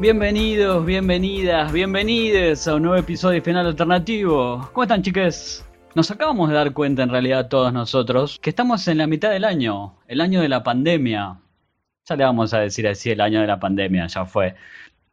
Bienvenidos, bienvenidas, bienvenides a un nuevo episodio de Final Alternativo. ¿Cómo están, chiques? Nos acabamos de dar cuenta, en realidad, todos nosotros, que estamos en la mitad del año, el año de la pandemia. Ya le vamos a decir así, el año de la pandemia, ya fue.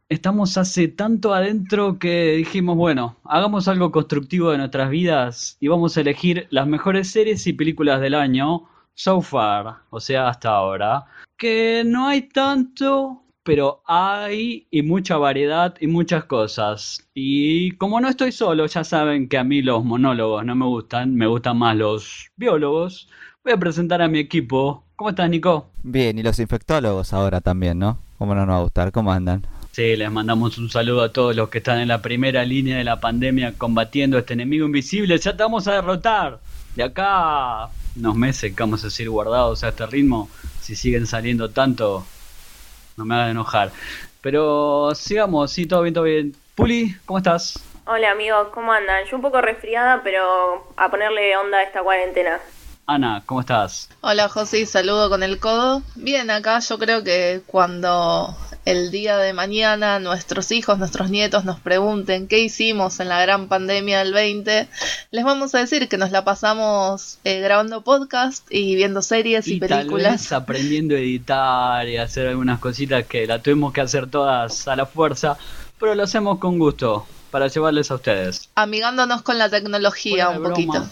Estamos hace tanto adentro que dijimos, bueno, hagamos algo constructivo de nuestras vidas y vamos a elegir las mejores series y películas del año so far, o sea, hasta ahora. Que no hay tanto, pero hay y mucha variedad y muchas cosas. Y como no estoy solo, ya saben que a mí los monólogos no me gustan, me gustan más los biólogos. Voy a presentar a mi equipo. ¿Cómo estás, Nico? Bien, y los infectólogos ahora también, ¿no? ¿Cómo no nos va a gustar? ¿Cómo andan? Sí, les mandamos un saludo a todos los que están en la primera línea de la pandemia combatiendo a este enemigo invisible. Ya te vamos a derrotar. De acá unos meses que vamos a seguir guardados a este ritmo. Si siguen saliendo tanto, no me hagan enojar. Pero sigamos, sí, todo bien, todo bien. Puli, ¿cómo estás? Hola amigos, ¿cómo andan? Yo un poco resfriada, pero a ponerle onda a esta cuarentena. Ana, ¿cómo estás? Hola José, saludo con el codo. Bien, acá yo creo que cuando el día de mañana nuestros hijos, nuestros nietos nos pregunten qué hicimos en la gran pandemia del 20, les vamos a decir que nos la pasamos eh, grabando podcast y viendo series y, películas. aprendiendo a editar y hacer algunas cositas que la tuvimos que hacer todas a la fuerza, pero lo hacemos con gusto para llevarles a ustedes. Amigándonos con la tecnología un poquito.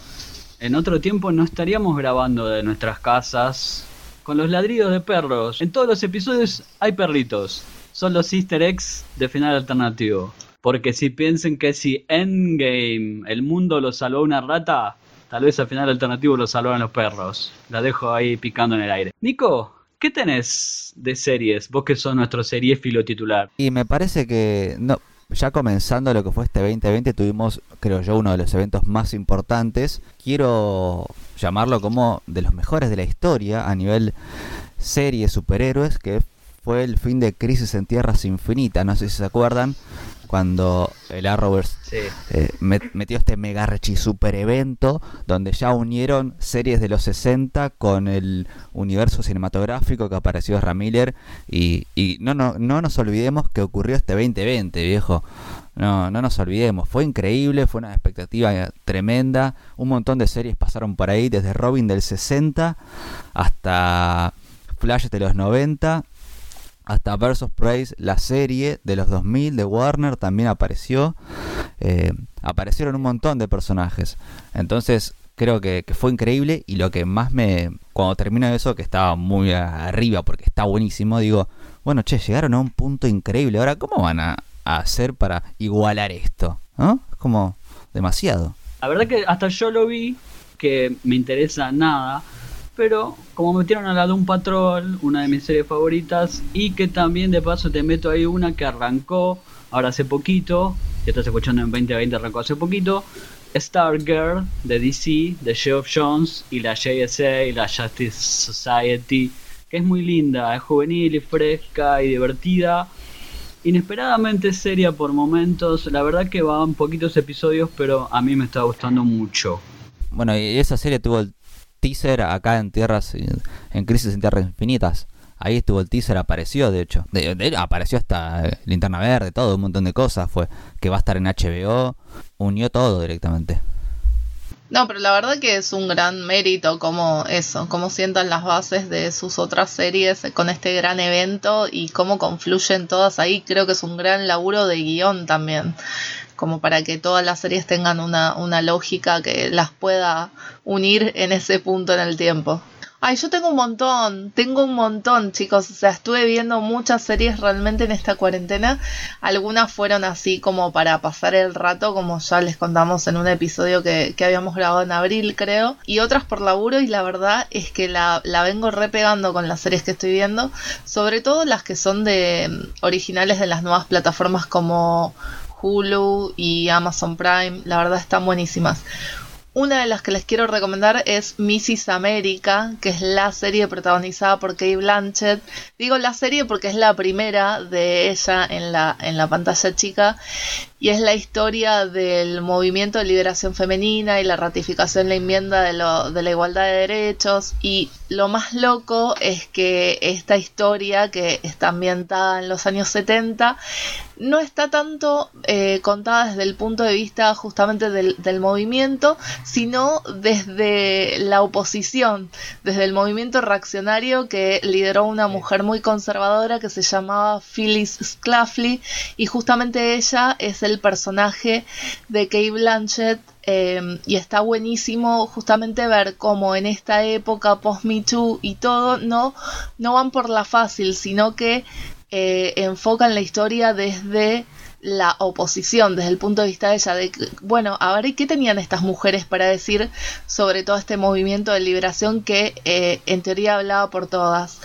En otro tiempo no estaríamos grabando de nuestras casas con los ladridos de perros. En todos los episodios hay perritos. Son los easter eggs de final alternativo. Porque si piensen que si Endgame el mundo lo salvó una rata, tal vez al final alternativo lo salvaron los perros. La dejo ahí picando en el aire. Nico, ¿qué tenés de series? Vos que sos nuestro seriéfilo titular. Y me parece que no, ya comenzando lo que fue este 2020 tuvimos, creo yo, uno de los eventos más importantes. Quiero llamarlo como de los mejores de la historia a nivel serie superhéroes, que fue el fin de Crisis en Tierras Infinitas. No sé si se acuerdan, cuando el Arrowverse eh, metió este mega rechi super evento donde ya unieron series de los 60 con el universo cinematográfico que apareció Ramiller y, y no, no, no nos olvidemos que ocurrió este 2020, viejo. No, no nos olvidemos, fue increíble, fue una expectativa tremenda, un montón de series pasaron por ahí, desde Robin del 60 hasta Flash de los 90 hasta Versus Praise, la serie de los 2000 de Warner también apareció. Eh, aparecieron un montón de personajes. Entonces creo que, fue increíble y lo que más me... Cuando termino eso, que estaba muy arriba porque está buenísimo, digo, bueno, che, llegaron a un punto increíble. Ahora, ¿cómo van a, hacer para igualar esto? Es como demasiado. La verdad que hasta yo lo vi, que me interesa nada pero como metieron a la Doom Patrol, una de mis series favoritas, y que también de paso te meto ahí una que arrancó ahora hace poquito, que estás escuchando en 2020, arrancó hace poquito, Stargirl de DC, de Geoff Jones y la JSA y la Justice Society, que es muy linda, es juvenil y fresca y divertida. Inesperadamente seria por momentos, la verdad que van poquitos episodios, pero a mí me está gustando mucho. Bueno, y esa serie tuvo teaser acá en Tierras, en Crisis en Tierras Infinitas. Ahí estuvo el teaser, apareció de hecho. apareció hasta eh, Linterna Verde, todo, un montón de cosas. Fue que va a estar en HBO, unió todo directamente. No, pero la verdad que es un gran mérito como eso, cómo sientan las bases de sus otras series con este gran evento y cómo confluyen todas ahí. Creo que es un gran laburo de guion también como para que todas las series tengan una, una lógica que las pueda unir en ese punto en el tiempo. Ay, yo tengo un montón, tengo un montón, chicos. O sea, estuve viendo muchas series realmente en esta cuarentena. Algunas fueron así como para pasar el rato, como ya les contamos en un episodio que, que habíamos grabado en abril, creo. Y otras por laburo, y la verdad es que la, la vengo repegando con las series que estoy viendo. Sobre todo las que son de mm, originales de las nuevas plataformas como Hulu y Amazon Prime. La verdad están buenísimas. Una de las que les quiero recomendar es Mrs. America, que es la serie protagonizada por Kate Blanchett. Digo la serie porque es la primera de ella en la, en la pantalla chica. Y es la historia del movimiento de liberación femenina y la ratificación de la enmienda de, lo, de la igualdad de derechos. Y lo más loco es que esta historia que está ambientada en los años 70 no está tanto eh, contada desde el punto de vista justamente del, del, movimiento, sino desde la oposición, desde el movimiento reaccionario que lideró una mujer muy conservadora que se llamaba Phyllis Schlafly y justamente ella es el personaje de Kate Blanchett eh, y está buenísimo justamente ver cómo en esta época post Me Too y todo no, no van por la fácil, sino que eh, enfocan la historia desde la oposición, desde el punto de vista de ella, de bueno, a ver, ¿qué tenían estas mujeres para decir sobre todo este movimiento de liberación que eh, en teoría hablaba por todas?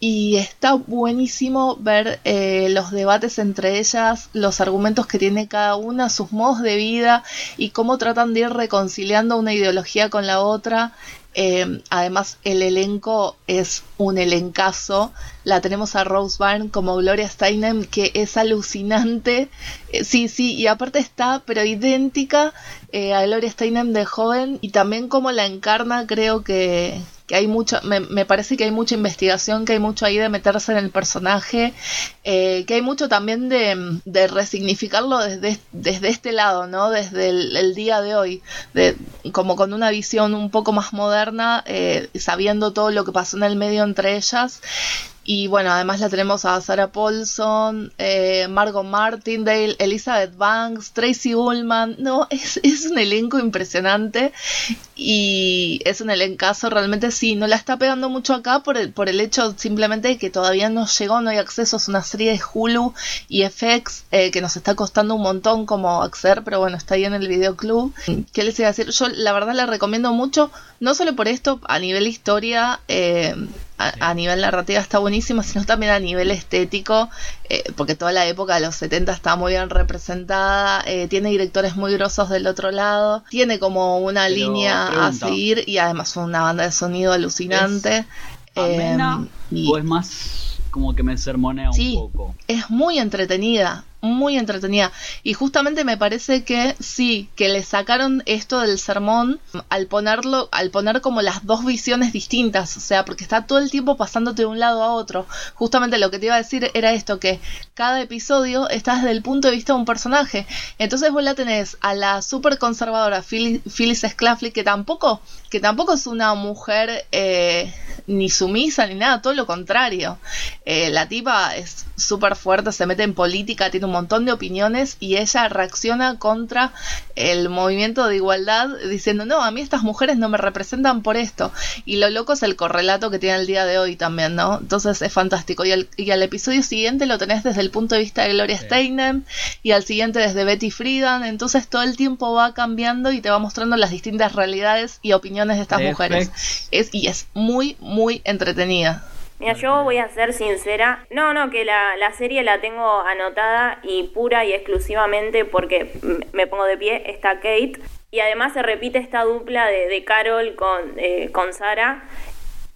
Y está buenísimo ver eh, los debates entre ellas, los argumentos que tiene cada una, sus modos de vida y cómo tratan de ir reconciliando una ideología con la otra. Eh, además, el elenco es un elencazo. La tenemos a Rose Byrne como Gloria Steinem, que es alucinante. Eh, sí, sí, y aparte está, pero idéntica a Gloria Steinem de joven y también como la encarna, creo que, que hay mucha, me, me, parece que hay mucha investigación, que hay mucho ahí de meterse en el personaje, eh, que hay mucho también de, de resignificarlo desde, desde este lado, ¿no? Desde el, el, día de hoy, de, como con una visión un poco más moderna, eh, sabiendo todo lo que pasó en el medio entre ellas y bueno, además la tenemos a Sarah Paulson, eh, Margot Martindale, Elizabeth Banks, Tracy Ullman. No, es, es un elenco impresionante y es un elencazo realmente sí. No la está pegando mucho acá por el, por el hecho simplemente de que todavía no llegó, no hay acceso. Es una serie de Hulu y FX eh, que nos está costando un montón como acceder, pero bueno, está ahí en el videoclub. ¿Qué les iba a decir? Yo la verdad la recomiendo mucho, no solo por esto, a nivel historia. Eh, a, a, nivel narrativa está buenísimo, sino también a nivel estético, eh, porque toda la época de los 70 está muy bien representada, eh, tiene directores muy grosos del otro lado, tiene como una Pero, línea pregunta, a seguir y además una banda de sonido alucinante. ¿Es amena, eh, y, ¿O es más como que me sermonea sí, un poco? Es muy entretenida, muy entretenida. Y justamente me parece que sí, que le sacaron esto del sermón al ponerlo, al poner como las dos visiones distintas, o sea, porque está todo el tiempo pasándote de un lado a otro. Justamente lo que te iba a decir era esto, que cada episodio está desde el punto de vista de un personaje. Entonces vos la tenés a la súper conservadora Phyllis, Phyllis que tampoco, que tampoco es una mujer eh, ni sumisa ni nada, todo lo contrario. Eh, la tipa es súper fuerte, se mete en política, tiene un montón de opiniones y ella reacciona contra el movimiento de igualdad diciendo, no, a mí estas mujeres no me representan por esto. Y lo loco es el correlato que tiene el día de hoy también, ¿no? Entonces es fantástico. Y, al episodio siguiente lo tenés desde el punto de vista de Gloria sí. Steinem y al siguiente desde Betty Friedan. Entonces todo el tiempo va cambiando y te va mostrando las distintas realidades y opiniones de estas mujeres. Es, y es muy, muy entretenida. Mira, yo voy a ser sincera. No, no, que la, la, serie la tengo anotada y pura y exclusivamente porque me pongo de pie, está Kate. Y además se repite esta dupla de, de Carol con, eh, con Sara.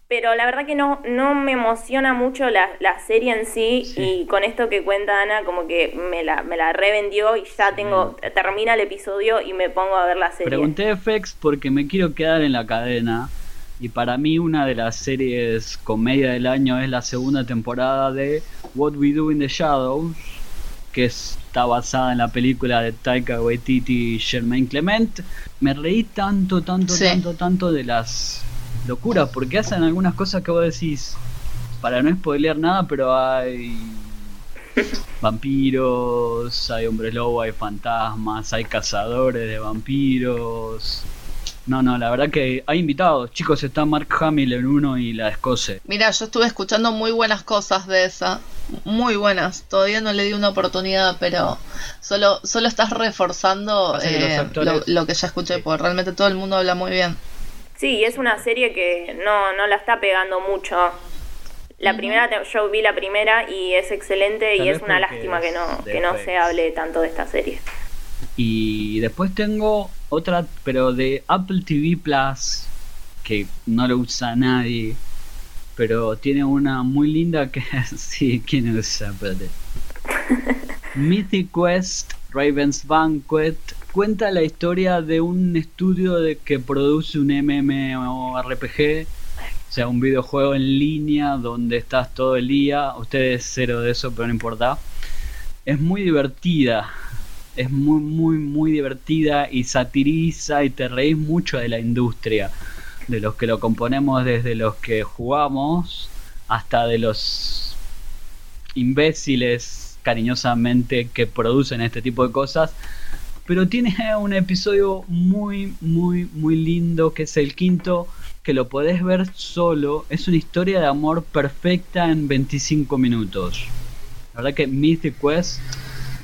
Pero la verdad que no, no me emociona mucho la, la serie en sí, sí, Y con esto que cuenta Ana, como que me la, me la revendió y ya tengo. Termina el episodio y me pongo a ver la serie. Pregunté FX porque me quiero quedar en la cadena y para mí una de las series comedia del año es la segunda temporada de What We Do in the Shadows, que está basada en la película de Taika Waititi y Germain Clement. Me reí tanto, tanto, sí. tanto, tanto de las locuras, porque hacen algunas cosas que vos decís, para no spoilear nada, pero hay vampiros, hay hombres lobo, hay fantasmas, hay cazadores de vampiros no, no, la verdad que hay invitados. Chicos, está Mark Hamill en uno y la Escoce. Mira, yo estuve escuchando muy buenas cosas de esa. Muy buenas. Todavía no le di una oportunidad, pero solo, solo estás reforzando eh, lo, lo, que ya escuché, sí. porque realmente todo el mundo habla muy bien. Sí, es una serie que no, no la está pegando mucho. La primera, yo vi la primera y es excelente Tal y es una lástima que no, que no se hable tanto de esta serie. Y después tengo otra, pero de Apple TV Plus, que no lo usa nadie, pero tiene una muy linda que sí, ¿quién usa? Espérate. Mythic Quest Raven's Banquet, cuenta la historia de un estudio de que produce un MMORPG, o sea, un videojuego en línea donde estás todo el día. Ustedes cero de eso, pero no importa. Es muy divertida, es muy, muy, muy divertida y satiriza y te reís mucho de la industria, de los que lo componemos desde los que jugamos hasta de los imbéciles cariñosamente que producen este tipo de cosas. Pero tiene un episodio muy, muy, muy lindo que es el quinto, que lo podés ver solo. Es una historia de amor perfecta en 25 minutos. La verdad que Mythic Quest,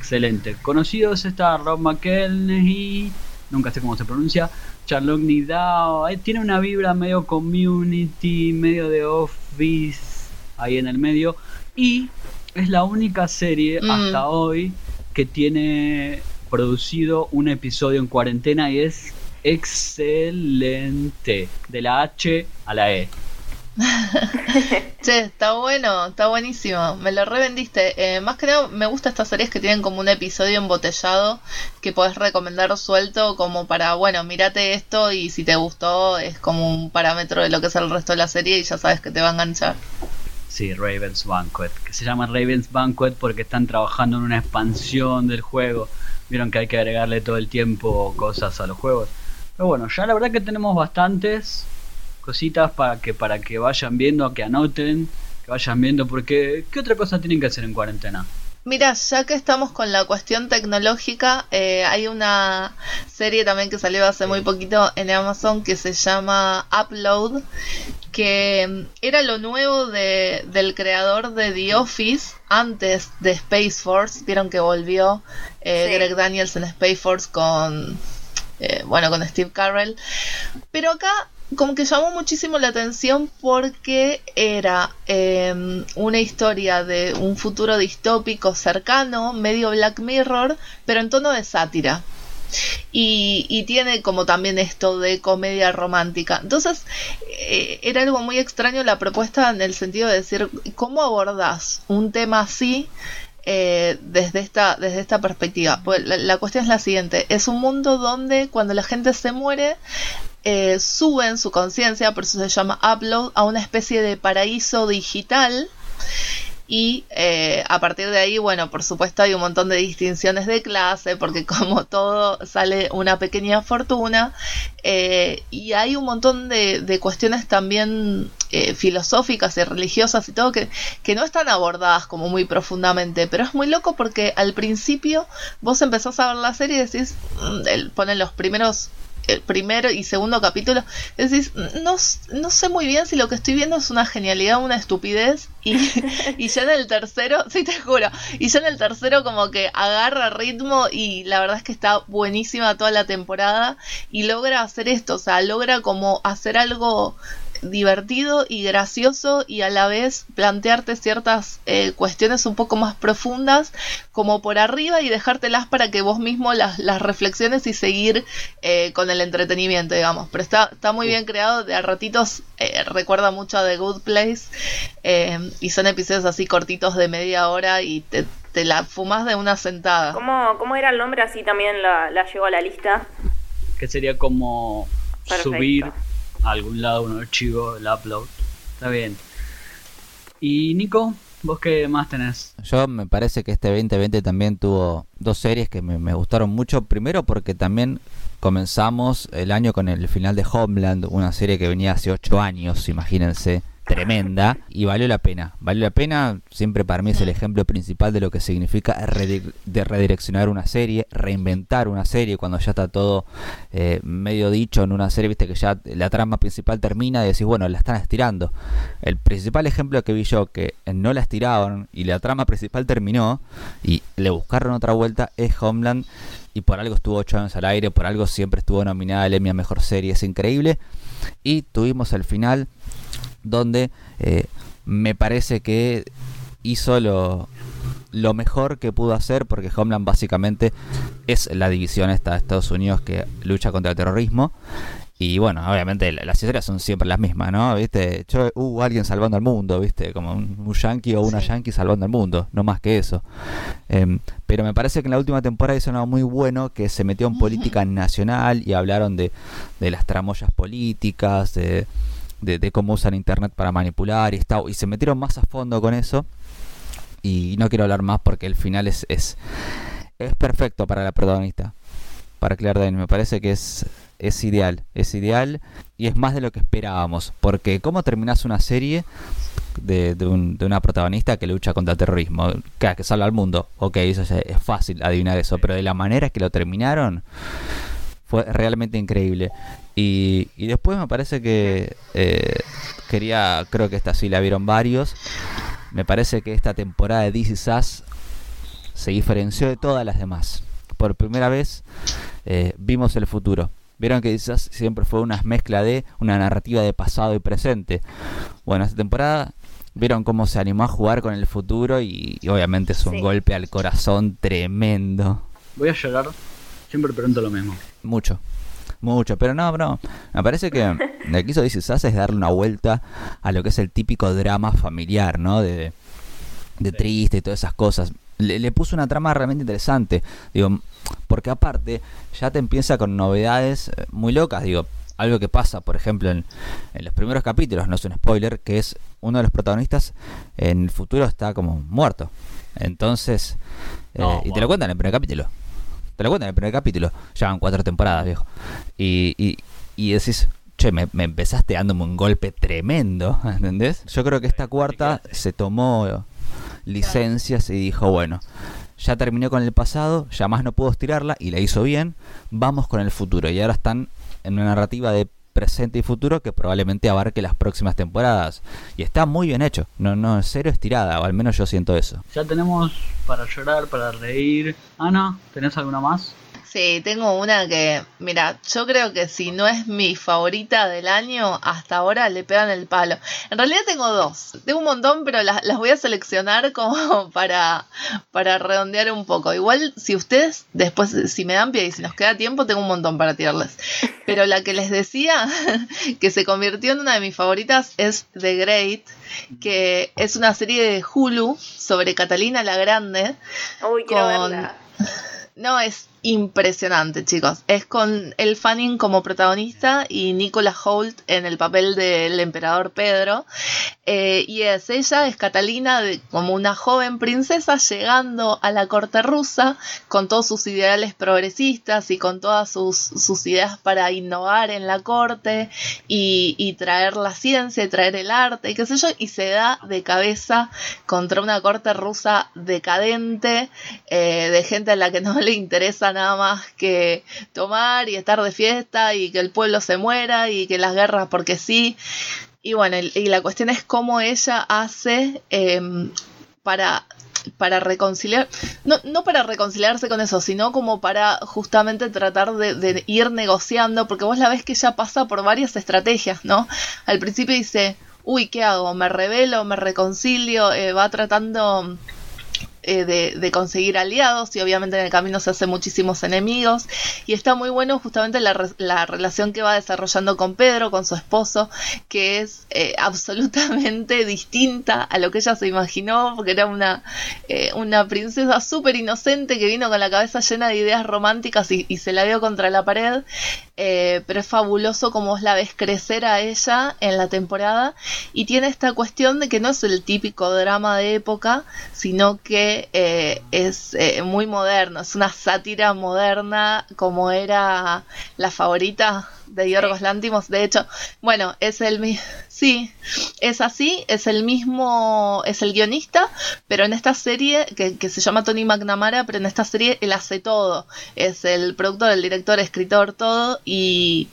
excelente. Conocidos está Rob McElhenney, nunca sé cómo se pronuncia. Charlotte Nidao, tiene una vibra medio community, medio de office, ahí en el medio. Y es la única serie Mm. hasta hoy que tiene producido un episodio en cuarentena y es excelente. De la H a la E. Che, está bueno, está buenísimo. Me lo revendiste. Eh, más que nada, me gusta estas series que tienen como un episodio embotellado que podés recomendar suelto, como para, bueno, mírate esto y si te gustó, es como un parámetro de lo que es el resto de la serie y ya sabes que te va a enganchar. Sí, Raven's Banquet. Que se llama Raven's Banquet porque están trabajando en una expansión del juego. Vieron que hay que agregarle todo el tiempo cosas a los juegos. Pero bueno, ya la verdad que tenemos bastantes cositas para que para que vayan viendo, que anoten, que vayan viendo porque ¿qué otra cosa tienen que hacer en cuarentena? Mira, ya que estamos con la cuestión tecnológica, eh, hay una serie también que salió hace muy poquito en Amazon que se llama Upload, que mm, era lo nuevo de, del creador de The Office antes de Space Force. Vieron que volvió eh, Sí. Greg Daniels en Space Force con, eh, bueno, con Steve Carell. Pero acá como que llamó muchísimo la atención porque era eh, una historia de un futuro distópico cercano, medio Black Mirror, pero en tono de sátira. Y, tiene como también esto de comedia romántica. Entonces, eh, era algo muy extraño la propuesta en el sentido de decir, ¿cómo abordas un tema así eh, desde, esta, desde esta perspectiva? Pues la, la cuestión es la siguiente, es un mundo donde cuando la gente se muere, eh, suben su conciencia, por eso se llama upload, a una especie de paraíso digital. Y eh, a partir de ahí, bueno, por supuesto hay un montón de distinciones de clase, porque como todo sale una pequeña fortuna, eh, y hay un montón de, de cuestiones también eh, filosóficas y religiosas y todo que, no están abordadas como muy profundamente, pero es muy loco porque al principio vos empezás a ver la serie y decís, mm, ponen los primeros el primero y segundo capítulo, decís, no, no sé muy bien si lo que estoy viendo es una genialidad o una estupidez. Y, y ya en el tercero, sí te juro, y ya en el tercero como que agarra ritmo y la verdad es que está buenísima toda la temporada y logra hacer esto, o sea, logra como hacer algo divertido y gracioso y a la vez plantearte ciertas eh, cuestiones un poco más profundas como por arriba y dejártelas para que vos mismo las, las reflexiones y seguir eh, con el entretenimiento, digamos. Pero está, está muy bien creado, de a ratitos eh, recuerda mucho a The Good Place eh, y son episodios así cortitos de media hora y te, te la fumas de una sentada. ¿Cómo, ¿Cómo era el nombre? Así también la, la llevo a la lista. Que sería como Perfecto. subir a algún lado un archivo, el upload. Está bien. Y Nico, ¿vos qué más tenés? Yo me parece que este 2020 también tuvo dos series que me, me gustaron mucho. Primero porque también comenzamos el año con el final de Homeland, una serie que venía hace ocho años, imagínense, tremenda. Y valió la pena. Valió la pena, siempre para mí es el ejemplo principal de lo que significa de redireccionar una serie, reinventar una serie cuando ya está todo eh, medio dicho en una serie, viste que ya la trama principal termina y decís, bueno, la están estirando. El principal ejemplo que vi yo que no la estiraron y la trama principal terminó y le buscaron otra vuelta es Homeland y por algo estuvo 8 años al aire, por algo siempre estuvo nominada al Emmy a Mejor Serie, es increíble. Y tuvimos el final donde eh, me parece que hizo lo, lo mejor que pudo hacer porque Homeland básicamente es la división esta de Estados Unidos que lucha contra el terrorismo Y bueno, obviamente las historias son siempre las mismas, ¿no? ¿Viste? Yo, uh, alguien salvando al mundo, ¿viste? Como un, un yankee o una yankee salvando al mundo, no más que eso. Em, pero me parece que en la última temporada hizo algo muy bueno, que se metió en política nacional y hablaron de, de las tramoyas políticas, de, de, cómo usan Internet para manipular y, está, y se metieron más a fondo con eso. Y no quiero hablar más porque el final es, es, es perfecto para la protagonista, para Claire Danes. Me parece que es es ideal, es ideal y es más de lo que esperábamos. Porque ¿cómo terminas una serie de, de, una protagonista que lucha contra el terrorismo? Que, que salva al mundo. Ok, eso es, fácil adivinar eso, pero de la manera que lo terminaron fue realmente increíble. Y, y después me parece que eh, quería, creo que esta sí la vieron varios. Me parece que esta temporada de This Is se diferenció de todas las demás. Por primera vez eh, vimos el futuro. Vieron que quizás siempre fue una mezcla de una narrativa de pasado y presente. Bueno, esta temporada vieron cómo se animó a jugar con el futuro y, obviamente es un golpe al corazón tremendo. Voy a llorar, siempre pregunto lo mismo. Mucho, mucho, pero no, no. Me parece que lo que hizo This es darle una vuelta a lo que es el típico drama familiar, ¿no? De, de triste y todas esas cosas. Le, le puso una trama realmente interesante. Digo, porque aparte ya te empieza con novedades eh, muy locas, digo, algo que pasa, por ejemplo, en, los primeros capítulos, no es un spoiler, que es uno de los protagonistas en el futuro está como muerto. Entonces, eh, y te lo cuentan en el primer capítulo. Te lo cuentan en el primer capítulo. Llevan cuatro temporadas, viejo. Y, y, y decís, che, me, me, empezaste dándome un golpe tremendo, ¿entendés? Yo creo que esta cuarta se tomó licencias y dijo, bueno, ya terminó con el pasado, ya más no puedo estirarla y la hizo bien, vamos con el futuro. Y ahora están en una narrativa de presente y futuro que probablemente abarque las próximas temporadas. Y está muy bien hecho, no, no, cero estirada, o al menos yo siento eso. Ya tenemos para llorar, para reír. Ana, ¿tenés alguna más? Sí, tengo una que, mira, yo creo que si no es mi favorita del año, hasta ahora le pegan el palo. En realidad tengo dos, tengo un montón, pero las, voy a seleccionar como para, para redondear un poco. Igual, si ustedes después, si me dan pie y si nos queda tiempo, tengo un montón para tirarles. Pero la que les decía, que se convirtió en una de mis favoritas, es The Great, que es una serie de Hulu sobre Catalina la Grande. Uy, quiero verla. No, es impresionante, chicos. Es con El Fanning como protagonista y Nicola Holt en el papel del emperador Pedro. Eh, y es ella, es Catalina, como una joven princesa llegando a la corte rusa con todos sus ideales progresistas y con todas sus, ideas para innovar en la corte y, y, traer la ciencia y traer el arte y qué sé yo, y se da de cabeza contra una corte rusa decadente, eh, de gente a la que no le interesa nada más que tomar y estar de fiesta y que el pueblo se muera y que las guerras porque sí. Y bueno, y la cuestión es cómo ella hace em, para para reconciliar, no, no para reconciliarse con eso, sino como para justamente tratar de, ir negociando, porque vos la ves que ella pasa por varias estrategias, ¿no? Al principio dice, uy, ¿qué hago? ¿Me revelo? ¿Me reconcilio? Eh, va tratando eh, de, conseguir aliados y obviamente en el camino se hace muchísimos enemigos y está muy bueno justamente la, la relación que va desarrollando con Pedro, con su esposo, que es eh, absolutamente distinta a lo que ella se imaginó, porque era una, eh, una princesa súper inocente que vino con la cabeza llena de ideas románticas y, se la dio contra la pared, pero es fabuloso como la ves crecer a ella en la temporada y tiene esta cuestión de que no es el típico drama de época, sino que eh, es eh, muy moderno, es una sátira moderna como era la favorita de Yorgos Lántimos. De hecho, bueno, es el mismo. Sí, es así, es el mismo, es el guionista, pero en esta serie, que, que, se llama Tony McNamara, pero en esta serie él hace todo. Es el productor, el director, escritor, todo. Y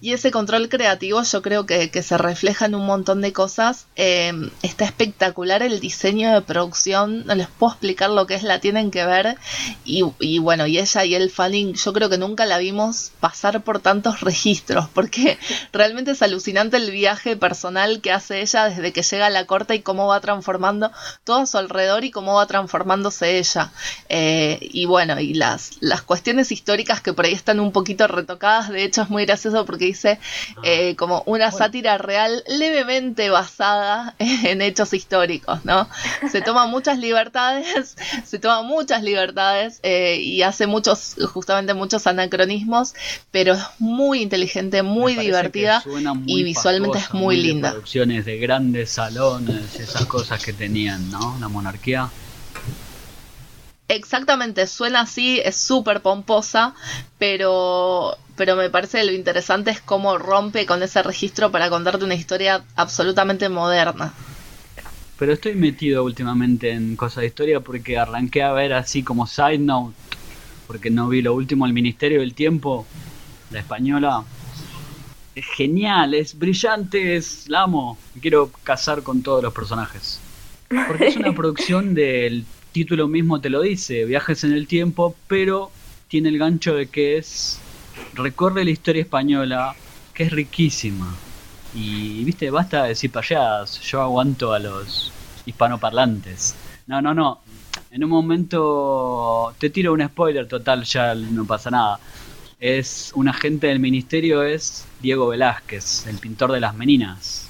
y ese control creativo yo creo que, se refleja en un montón de cosas. Em, está espectacular el diseño de producción, no les puedo explicar lo que es, la tienen que ver. Y, bueno, y ella y el Fanning, yo creo que nunca la vimos pasar por tantos registros, porque realmente es alucinante el viaje personal que hace ella desde que llega a la corte y cómo va transformando todo a su alrededor y cómo va transformándose ella. Eh, y bueno, y las, las cuestiones históricas que por ahí están un poquito retocadas, de hecho es muy gracioso porque que dice Ah. eh, como una sátira real levemente basada en hechos históricos, ¿no? Se toma muchas libertades, se toma muchas libertades eh, y hace muchos, justamente muchos anacronismos, pero es muy inteligente, muy divertida muy y visualmente es muy de linda. producciones de grandes salones, esas cosas que tenían, ¿no? La monarquía. Exactamente, suena así, es súper pomposa, pero, pero me parece lo interesante es cómo rompe con ese registro para contarte una historia absolutamente moderna. Pero estoy metido últimamente en cosas de historia porque arranqué a ver así como side note, porque no vi lo último, El Ministerio del Tiempo, la española. Es genial, es brillante, es la amo. Me quiero casar con todos los personajes. Porque es una producción del título mismo te lo dice, viajes en el tiempo, pero tiene el gancho de que es recorre la historia española, que es riquísima. Y viste, basta de decir payadas, yo aguanto a los hispanoparlantes. No, no, no. En un momento te tiro un spoiler total, ya no pasa nada. Es un agente del ministerio es Diego Velázquez, el pintor de las meninas.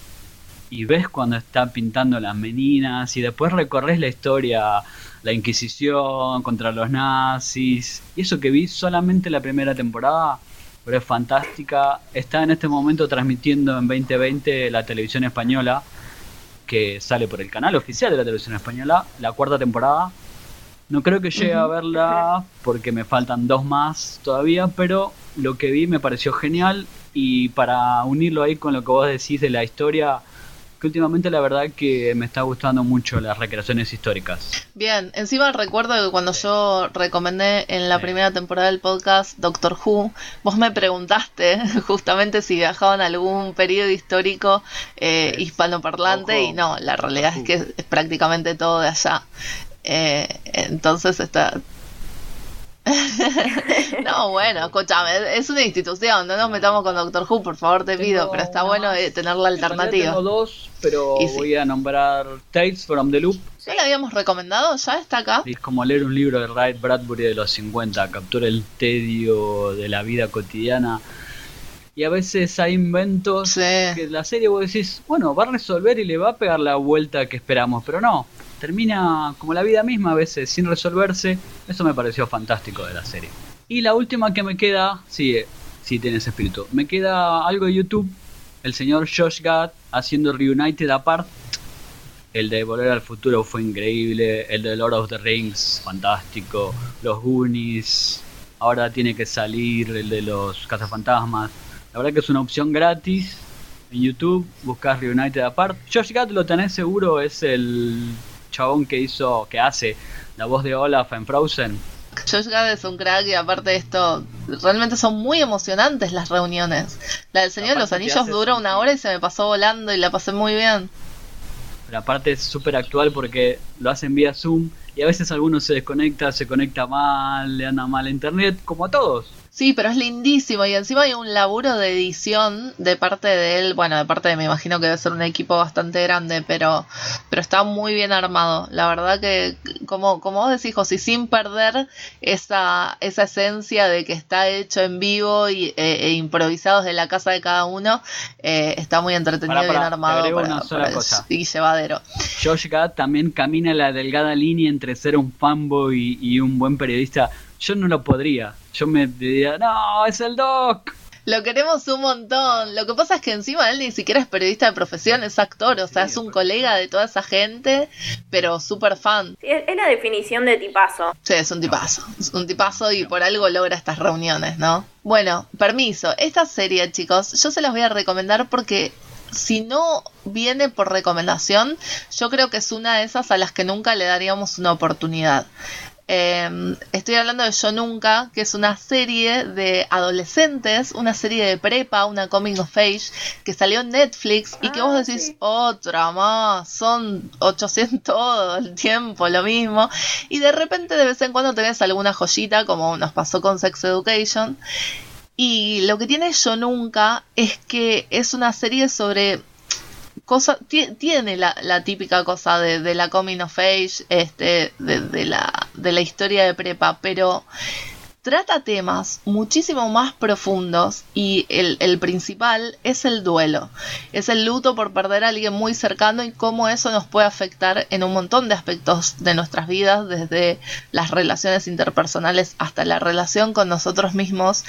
Y ves cuando está pintando las meninas y después recorres la historia, la Inquisición contra los nazis. Y eso que vi solamente la primera temporada, pero es fantástica. Está en este momento transmitiendo en 2020 la televisión española, que sale por el canal oficial de la televisión española, la cuarta temporada. No creo que llegue a verla porque me faltan dos más todavía, pero lo que vi me pareció genial y para unirlo ahí con lo que vos decís de la historia, que últimamente la verdad que me está gustando mucho las recreaciones históricas. Bien, encima recuerdo que cuando yo recomendé en la Sí. primera temporada del podcast Doctor Who, vos me preguntaste justamente si viajaban a algún periodo histórico eh, Sí. hispanoparlante Ojo. y no, la realidad es que es prácticamente todo de allá. Eh, entonces está... no, bueno, escúchame, es una institución, no nos metamos con Doctor Who, por favor te pido, Tengo pero está bueno eh, tener la alternativa. Tengo dos, pero Y sí. voy a nombrar Tales from the Loop. ¿Ya la habíamos recomendado? ¿Ya está acá? Es como leer un libro de Ray Bradbury de los 50, captura el tedio de la vida cotidiana. Y a veces hay inventos Sí. que la serie vos decís, bueno, va a resolver y le va a pegar la vuelta que esperamos, pero no. Termina como la vida misma a veces, sin resolverse. Eso me pareció fantástico de la serie. Y la última que me queda, sí, eh, sí tiene ese espíritu. Me queda algo de YouTube. El señor Josh Gad haciendo Reunited Apart. El de Volver al Futuro fue increíble. El de Lord of the Rings, fantástico. Los Goonies. Ahora tiene que salir el de los cazafantasmas. La verdad que es una opción gratis. En YouTube buscas Reunited Apart. Josh Gad lo tenés seguro, es el chabón que hizo, que hace la voz de Olaf en Frozen. Josh Gad es un crack y aparte de esto, realmente son muy emocionantes las reuniones. La del Señor de los Anillos dura una hora y se me pasó volando y la pasé muy bien. Pero aparte es súper actual porque lo hacen vía Zoom y a veces alguno se desconecta, se conecta mal, le anda mal a internet, como a todos. Sí, pero es lindísimo y encima hay un laburo de edición de parte de él, bueno, de parte de me imagino que debe ser un equipo bastante grande, pero pero está muy bien armado. La verdad que como como vos decís, José, sin perder esa esa esencia de que está hecho en vivo y, e, e improvisado desde la casa de cada uno, eh, está muy entretenido Pará, y bien te armado agrego para- una sola para- cosa. y llevadero. Josh Gad también camina la delgada línea entre ser un fanboy y un buen periodista. Yo no lo podría. Yo me diría, no, es el Doc. Lo queremos un montón. Lo que pasa es que encima él ni siquiera es periodista de profesión, es actor, o sea, Sí, es un colega de toda esa gente, pero súper fan. Sí, es, es la definición de tipazo. Sí, es un tipazo. Es un tipazo y por algo logra estas reuniones, ¿no? Bueno, permiso. Esta serie, chicos, yo se las voy a recomendar porque si no viene por recomendación, yo creo que es una de esas a las que nunca le daríamos una oportunidad. Eh, estoy hablando de Yo Nunca, que es una serie de adolescentes, una serie de prepa, una coming of age, que salió en Netflix y que Ah, vos decís, sí. otra más, son 800 todo el tiempo, lo mismo. Y de repente de vez en cuando tenés alguna joyita, como nos pasó con Sex Education. Y lo que tiene Yo Nunca es que es una serie sobre cosa ti- tiene la, típica cosa de, la coming of age este de, de la de la historia de prepa pero trata temas muchísimo más profundos y el, principal es el duelo, es el luto por perder a alguien muy cercano y cómo eso nos puede afectar en un montón de aspectos de nuestras vidas, desde las relaciones interpersonales hasta la relación con nosotros mismos.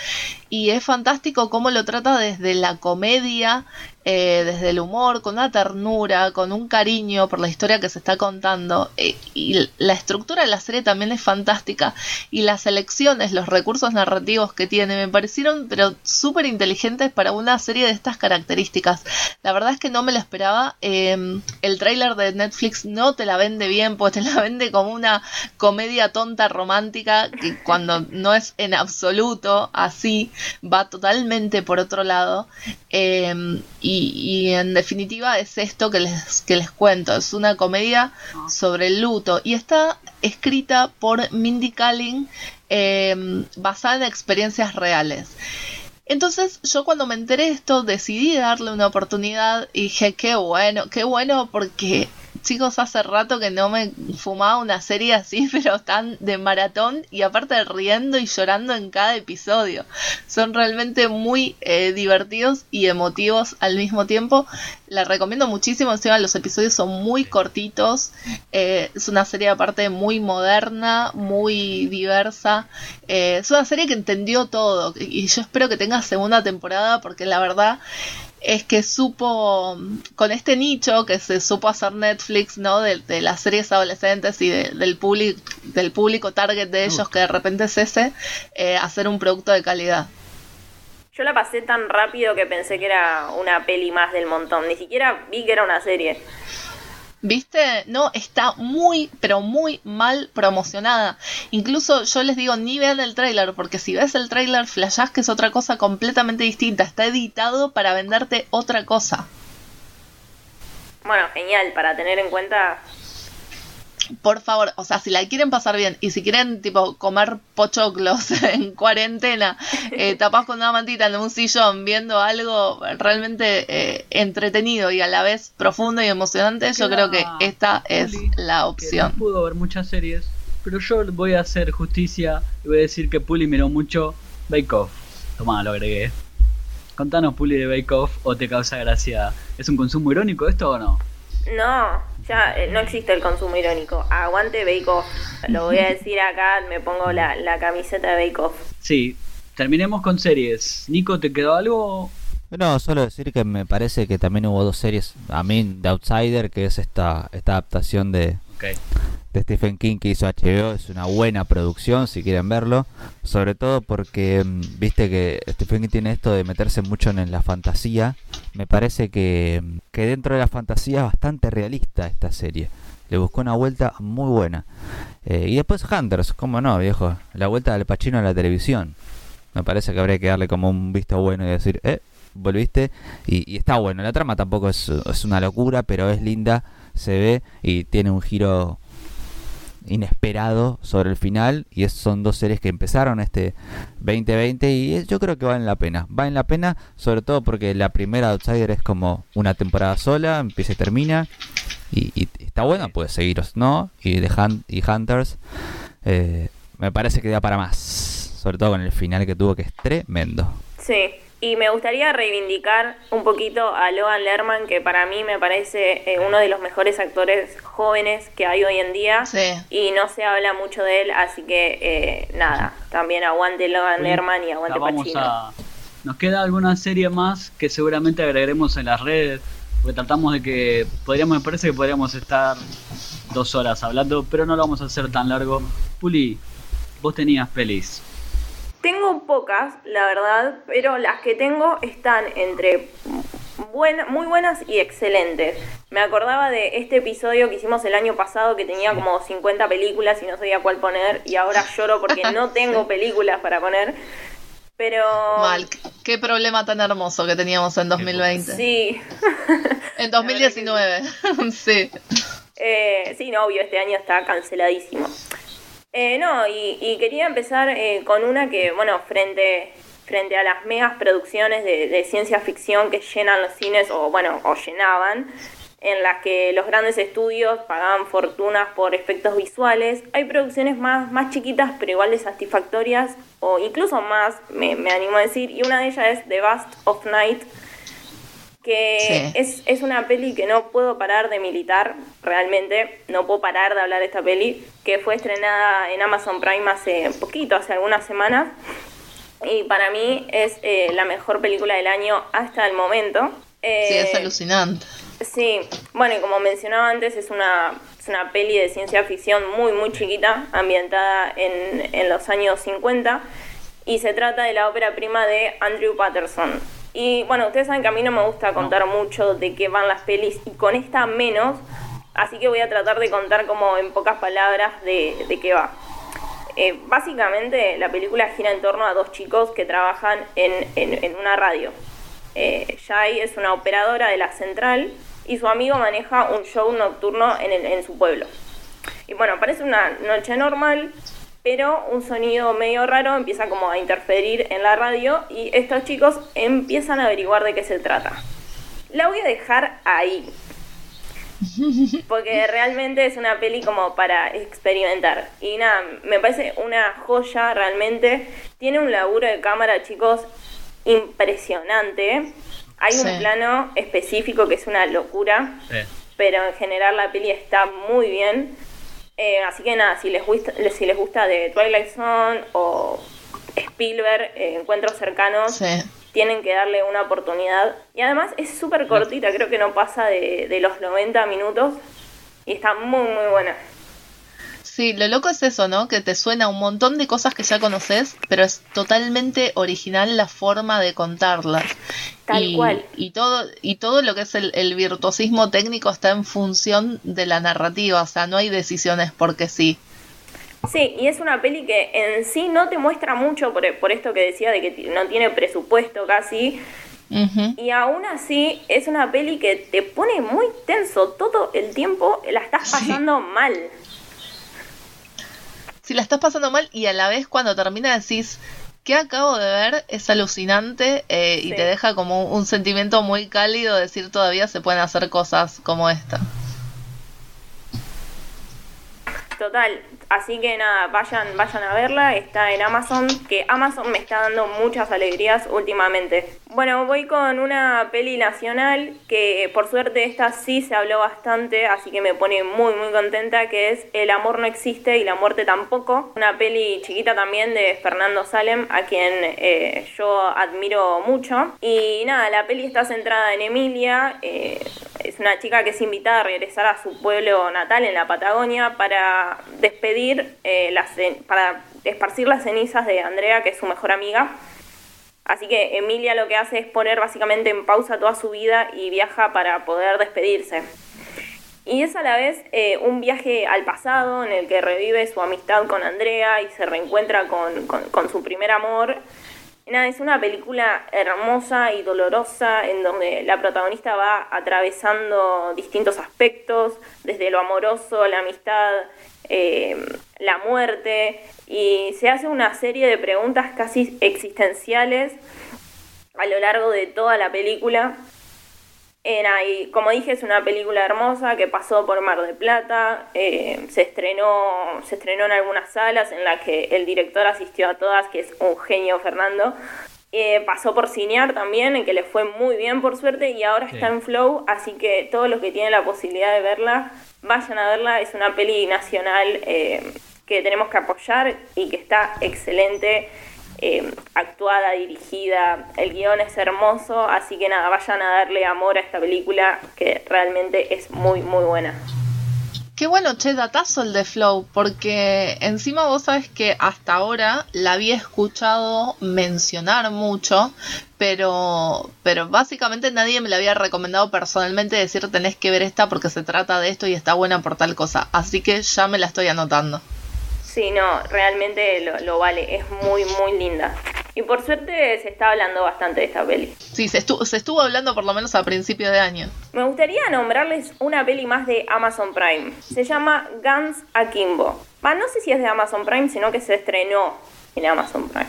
Y es fantástico cómo lo trata desde la comedia, eh, desde el humor, con una ternura, con un cariño por la historia que se está contando. Eh, y la estructura de la serie también es fantástica. Y las elecciones, los recursos narrativos que tiene, me parecieron pero súper inteligentes para una serie de estas características. La verdad es que no me lo esperaba. Em, el tráiler de Netflix no te la vende bien, pues te la vende como una comedia tonta romántica que cuando no es en absoluto así, va totalmente por otro lado. Em, y y, en definitiva es esto que les, que les cuento. Es una comedia sobre el luto y está escrita por Mindy Kaling em, basada en experiencias reales. Entonces yo cuando me enteré de esto decidí darle una oportunidad y dije, qué bueno, qué bueno porque chicos, hace rato que no me fumaba una serie así, pero tan de maratón y aparte riendo y llorando en cada episodio. Son realmente muy eh, divertidos y emotivos al mismo tiempo. La recomiendo muchísimo, encima los episodios son muy cortitos. Eh, es una serie aparte muy moderna, muy diversa. Eh, es una serie que entendió todo y yo espero que tenga segunda temporada porque la verdad es que supo, con este nicho que se supo hacer Netflix, ¿no? De, las series adolescentes y del, público del público target de ellos, que de repente es ese, eh, hacer un producto de calidad. Yo la pasé tan rápido que pensé que era una peli más del montón, ni siquiera vi que era una serie. ¿Viste? No, está muy, pero muy mal promocionada. Incluso yo les digo, ni vean el tráiler, porque si ves el tráiler, flashás que es otra cosa completamente distinta. Está editado para venderte otra cosa. Bueno, genial, para tener en cuenta por favor, o sea, si la quieren pasar bien y si quieren, tipo, comer pochoclos en cuarentena, eh, con una mantita en un sillón viendo algo realmente eh, entretenido y a la vez profundo y emocionante, yo creo que esta es la opción. pudo ver muchas series, pero yo voy a hacer justicia y voy a decir que Puli miró mucho Bake Off. Tomá, lo agregué. Contanos, Puli, de Bake Off o te causa gracia. ¿Es un consumo irónico esto o no? No, ya eh, no existe el consumo irónico. Aguante Bake Off. Lo voy a decir acá, me pongo la, camiseta de Bake Off. Sí, terminemos con series. Nico, ¿te quedó algo? No, solo decir que me parece que también hubo dos series. A mí, The Outsider, que es esta, esta adaptación de, de Stephen King que hizo HBO. Es una buena producción, si quieren verlo. Sobre todo porque, mm, viste que Stephen King tiene esto de meterse mucho en la fantasía. Me parece que, mm, que dentro de la fantasía es bastante realista esta serie. Le buscó una vuelta muy buena. Eh, y después Hunters, ¿cómo no, viejo? La vuelta del Pachino a la televisión. Me parece que habría que darle como un visto bueno y decir, eh, volviste. Y, está bueno. La trama tampoco es una locura, pero es linda, se ve y tiene un giro inesperado sobre el final y son dos series que empezaron este 2020 y yo creo que valen la pena. Valen la pena sobre todo porque la primera Outsider es como una temporada sola, empieza y termina y, está buena, puede seguiros, ¿no? Y, de y Hunters eh, me parece que da para más, sobre todo con el final que tuvo que es tremendo. Sí, y me gustaría reivindicar un poquito a Logan Lerman, que para mí me parece eh, uno de los mejores actores jóvenes que hay hoy en día. Y no se habla mucho de él, así que eh, nada, también aguante Logan Lerman y aguante Pacino. Nos queda alguna serie más que seguramente agregaremos en las redes, porque tratamos de que, podríamos, me parece que podríamos estar dos horas hablando, pero no lo vamos a hacer tan largo. Puli, vos tenías pelis. Tengo pocas, la verdad, pero las que tengo están entre muy buenas y excelentes. Me acordaba de este episodio que hicimos el año pasado que tenía como 50 películas y no sabía cuál poner y ahora lloro porque no tengo películas para poner. Pero... Mal, qué problema tan hermoso que teníamos en 2020. Sí. en 2019, sí. Eh, sí, no, obvio, este año está canceladísimo. Eh, no, y, quería empezar eh, con una que, bueno, frente, frente a las megas producciones de, ciencia ficción que llenan los cines, o bueno, o llenaban, en las que los grandes estudios pagaban fortunas por efectos visuales. Hay producciones más, más chiquitas pero igual de satisfactorias o incluso más, me, me animo a decir, y una de ellas es The Bust of Night, que es, es, una peli que no puedo parar de militar, realmente, no puedo parar de hablar de esta peli, que fue estrenada en Amazon Prime hace poquito, hace algunas semanas, y para mí es eh, la mejor película del año hasta el momento. sí, es eh, alucinante. Sí, bueno, y como mencionaba antes, es una, es una peli de ciencia ficción muy, muy chiquita, ambientada en, en los años 50, y se trata de la ópera prima de Andrew Patterson y bueno, ustedes saben que a mí no me gusta contar mucho de qué van las pelis y con esta menos, así que voy a tratar de contar como en pocas palabras de, de qué va. Eh, básicamente la película gira en torno a dos chicos que trabajan en, en, una radio. Eh, Jai es una operadora de la central y su amigo maneja un show nocturno en, en su pueblo. Y bueno, parece una noche normal, pero un sonido medio raro empieza como a interferir en la radio y estos chicos empiezan a averiguar de qué se trata. La voy a dejar ahí. Porque realmente es una peli como para experimentar. Y nada, me parece una joya realmente. Tiene un laburo de cámara, chicos, impresionante. Hay un plano específico que es una locura. Pero en general la peli está muy bien. Eh, así que nada, si les gusta, si les gusta de Twilight Zone o Spielberg, eh, Encuentros Cercanos, tienen que darle una oportunidad. Y además es súper cortita, creo que no pasa de, de los 90 minutos y está muy, muy buena. Sí, lo loco es eso, ¿no? Que te suena un montón de cosas que ya conoces, pero es totalmente original la forma de contarlas. Tal cual. Y todo, y todo lo que es el, el, virtuosismo técnico está en función de la narrativa, o sea, no hay decisiones porque sí. Sí, y es una peli que en sí no te muestra mucho, por, por esto que decía de que no tiene presupuesto casi, Y aún así es una peli que te pone muy tenso todo el tiempo, la estás pasando mal si la estás pasando mal y a la vez cuando termina decís, ¿qué acabo de ver? Es alucinante eh, y te deja como un, sentimiento muy cálido decir todavía se pueden hacer cosas como esta. Total, Así que nada, vayan, vayan a verla, está en Amazon, que Amazon me está dando muchas alegrías últimamente. Bueno, voy con una peli nacional que por suerte esta sí se habló bastante, así que me pone muy muy contenta, que es El amor no existe y la muerte tampoco. Una peli chiquita también de Fernando Salem, a quien eh, yo admiro mucho. Y nada, la peli está centrada en Emilia, eh, es una chica que es invitada a regresar a su pueblo natal en la Patagonia para despedir, eh, para esparcir las cenizas de Andrea, que es su mejor amiga. Así que Emilia lo que hace es poner básicamente en pausa toda su vida y viaja para poder despedirse. Y es a la vez eh, un viaje al pasado en el que revive su amistad con Andrea y se reencuentra con, con su primer amor Nada, es una película hermosa y dolorosa en donde la protagonista va atravesando distintos aspectos, desde lo amoroso, la amistad, eh, la muerte, y se hace una serie de preguntas casi existenciales a lo largo de toda la película y como dije, es una película hermosa que pasó por Mar de Plata, eh, se, estrenó, se estrenó en algunas salas en las que el director asistió a todas, que es un genio Fernando. Eh, pasó por Cinear también, en que le fue muy bien por suerte, y ahora está en Flow, así que todos los que tienen la posibilidad de verla, vayan a verla. Es una peli nacional eh, que tenemos que apoyar y que está excelente. Eh, actuada, dirigida, el guion es hermoso, así que nada, vayan a darle amor a esta película que realmente es muy, muy buena. Qué bueno, che, datazo el de Flow, porque encima vos sabes que hasta ahora la había escuchado mencionar mucho, pero, pero básicamente nadie me la había recomendado personalmente decir tenés que ver esta porque se trata de esto y está buena por tal cosa, así que ya me la estoy anotando. Sí, no, realmente lo, vale, es muy, muy linda. Y por suerte se está hablando bastante de esta peli. Sí, se estuvo, se estuvo hablando por lo menos a principio de año. Me gustaría nombrarles una peli más de Amazon Prime. Se llama Guns Akimbo. no sé si es de Amazon Prime, sino que se estrenó en Amazon Prime.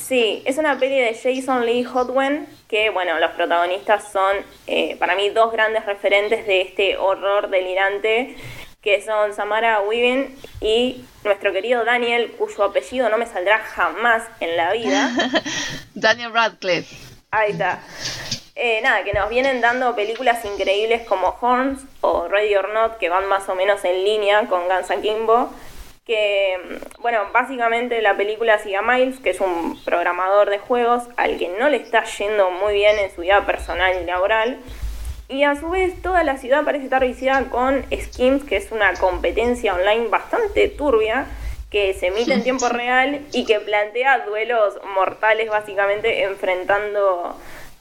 Sí, es una peli de Jason Lee Hodwen, que bueno, los protagonistas son eh, para mí dos grandes referentes de este horror delirante, que son Samara Weaving y nuestro querido Daniel, cuyo apellido no me saldrá jamás en la vida. Daniel Radcliffe. Ahí está. Eh, nada, que nos vienen dando películas increíbles como Horns o Ready or Not, que van más o menos en línea con Guns Kimbo que, bueno, básicamente la película sigue a Miles, que es un programador de juegos al que no le está yendo muy bien en su vida personal y laboral. Y a su vez toda la ciudad parece estar viciada con Skims, que es una competencia online bastante turbia, que se emite en tiempo real y que plantea duelos mortales básicamente enfrentando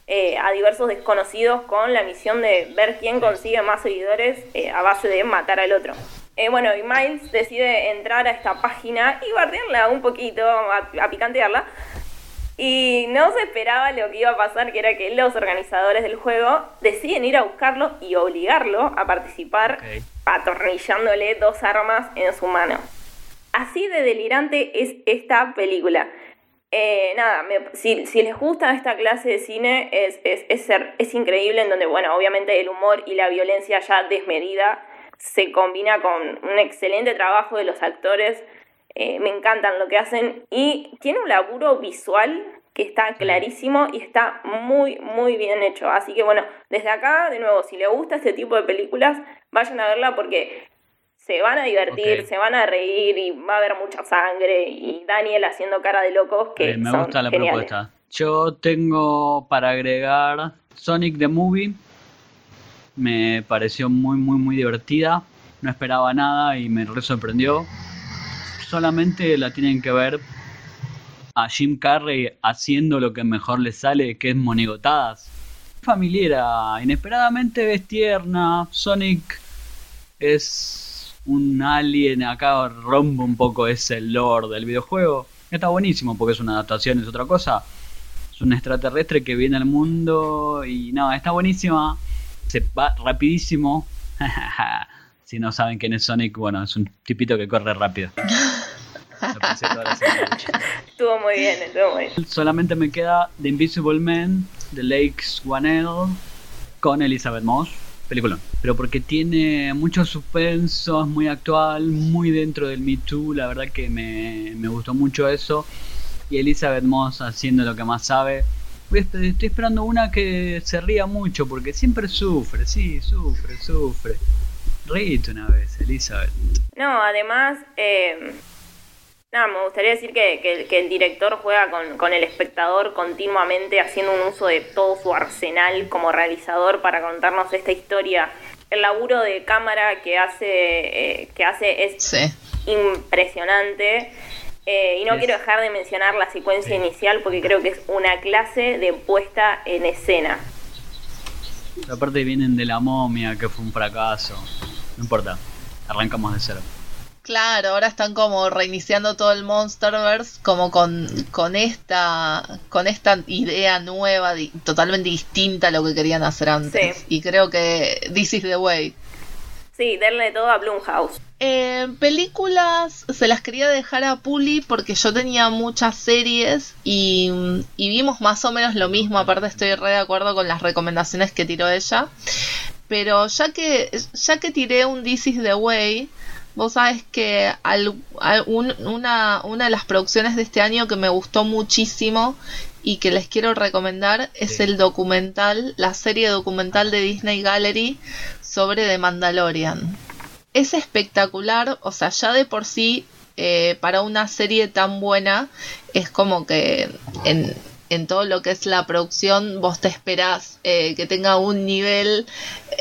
eh, a diversos desconocidos con la misión de ver quién consigue más seguidores eh, a base de matar al otro. Eh, bueno, y Miles decide entrar a esta página y bardearla un poquito, a, picantearla. Y no se esperaba lo que iba a pasar, que era que los organizadores del juego deciden ir a buscarlo y obligarlo a participar, atornillándole dos armas en su mano. Así de delirante es esta película. Eh, nada, si, les gusta esta clase de cine, es, es, es, es increíble en donde, bueno, obviamente el humor y la violencia ya desmedida se combina con un excelente trabajo de los actores. Eh, me encantan lo que hacen y tiene un laburo visual que está clarísimo y está muy, muy bien hecho. Así que bueno, desde acá, de nuevo, si le gusta este tipo de películas, vayan a verla porque se van a divertir, se van a reír y va a haber mucha sangre y Daniel haciendo cara de locos que me gusta la propuesta. Yo tengo para agregar Sonic the Movie me pareció muy, muy, muy divertida. No esperaba nada y me re sorprendió. Solamente la tienen que ver a Jim Carrey haciendo lo que mejor le sale, que es monigotadas. Familiera, inesperadamente es tierna. Sonic es un alien, acá rompe un poco ese lore del videojuego. Está buenísimo porque es una adaptación, es otra cosa. Es un extraterrestre que viene al mundo y no, está buenísima se va rapidísimo. si no saben quién es Sonic, bueno, es un tipito que corre rápido. estuvo muy bien, estuvo muy bien. Solamente me queda The Invisible Man de Lakes L con Elizabeth Moss. Película. Pero porque tiene mucho suspenso, es muy actual, muy dentro del Me Too. La verdad que me, me gustó mucho eso. Y Elizabeth Moss haciendo lo que más sabe estoy esperando una que se ría mucho porque siempre sufre, sí, sufre, sufre. Ríete una vez, Elizabeth. No, además, eh, nada, me gustaría decir que, el director juega con, el espectador continuamente haciendo un uso de todo su arsenal como realizador para contarnos esta historia. El laburo de cámara que hace, eh, que hace es impresionante. Eh, y no quiero dejar de mencionar la secuencia inicial porque creo que es una clase de puesta en escena. Aparte vienen de la momia, que fue un fracaso. No importa, arrancamos de cero. Claro, ahora están como reiniciando todo el Monsterverse como con, con esta con esta idea nueva, totalmente distinta a lo que querían hacer antes. Y creo que this is the way. Sí, denle todo a Blumhouse. Eh, películas se las quería dejar a Puli porque yo tenía muchas series y, vimos más o menos lo mismo. Aparte estoy re de acuerdo con las recomendaciones que tiró ella. Pero ya que, ya que tiré un This is the Way, vos sabes que una, una de las producciones de este año que me gustó muchísimo y que les quiero recomendar es el documental, la serie documental de Disney Gallery sobre The Mandalorian. Es espectacular, o sea, ya de por sí, eh, para una serie tan buena, es como que en, en todo lo que es la producción vos te esperás eh, que tenga un nivel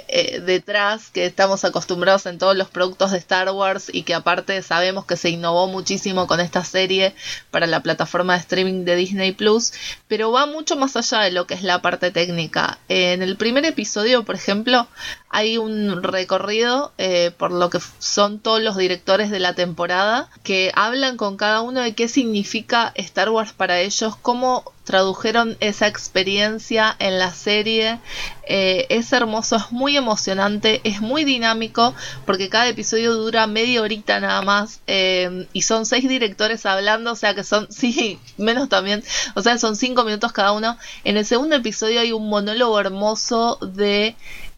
eh, detrás que estamos acostumbrados en todos los productos de Star Wars y que aparte sabemos que se innovó muchísimo con esta serie para la plataforma de streaming de Disney Plus, pero va mucho más allá de lo que es la parte técnica. En el primer episodio, por ejemplo, hay un recorrido eh, por lo que son todos los directores de la temporada que hablan con cada uno de qué significa Star Wars para ellos, cómo tradujeron esa experiencia en la serie. Eh, es hermoso, es muy emocionante, es muy dinámico, porque cada episodio dura media horita nada más. Eh, y son seis directores hablando, o sea que son, sí, menos también, o sea, son cinco minutos cada uno. En el segundo episodio hay un monólogo hermoso de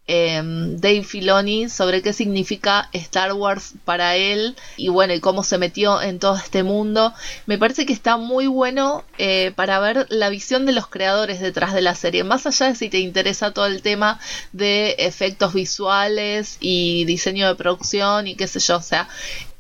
Em, Dave Filoni sobre qué significa Star Wars para él y bueno, y cómo se metió en todo este mundo. Me parece que está muy bueno eh, para ver la visión de los creadores detrás de la serie, más allá de si te interesa todo el tema de efectos visuales y diseño de producción y qué sé yo, o sea,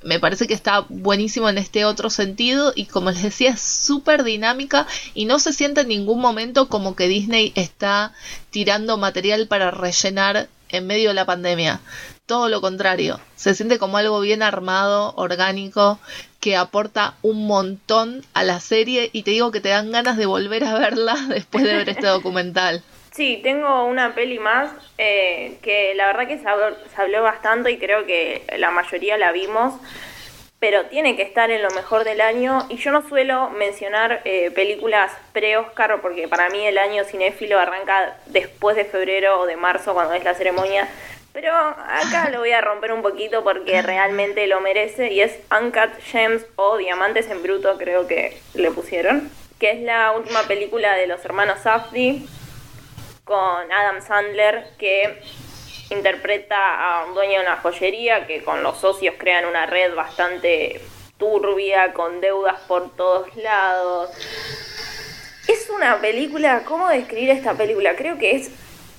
me parece que está buenísimo en este otro sentido y como les decía es súper dinámica y no se siente en ningún momento como que Disney está tirando material para rellenar en medio de la pandemia. Todo lo contrario, se siente como algo bien armado, orgánico, que aporta un montón a la serie y te digo que te dan ganas de volver a verla después de ver este documental. Sí, tengo una peli más eh, que la verdad que se habló, bastante y creo que la mayoría la vimos, pero tiene que estar en lo mejor del año. Y yo no suelo mencionar eh, películas pre-Oscar porque para mí el año cinéfilo arranca después de febrero o de marzo cuando es la ceremonia. Pero acá lo voy a romper un poquito porque realmente lo merece y es Uncut Gems o Diamantes en Bruto creo que le pusieron, que es la última película de los hermanos Safdie con Adam Sandler que interpreta a un dueño de una joyería que con los socios crean una red bastante turbia, con deudas por todos lados. Es una película, ¿cómo describir esta película? Creo que es,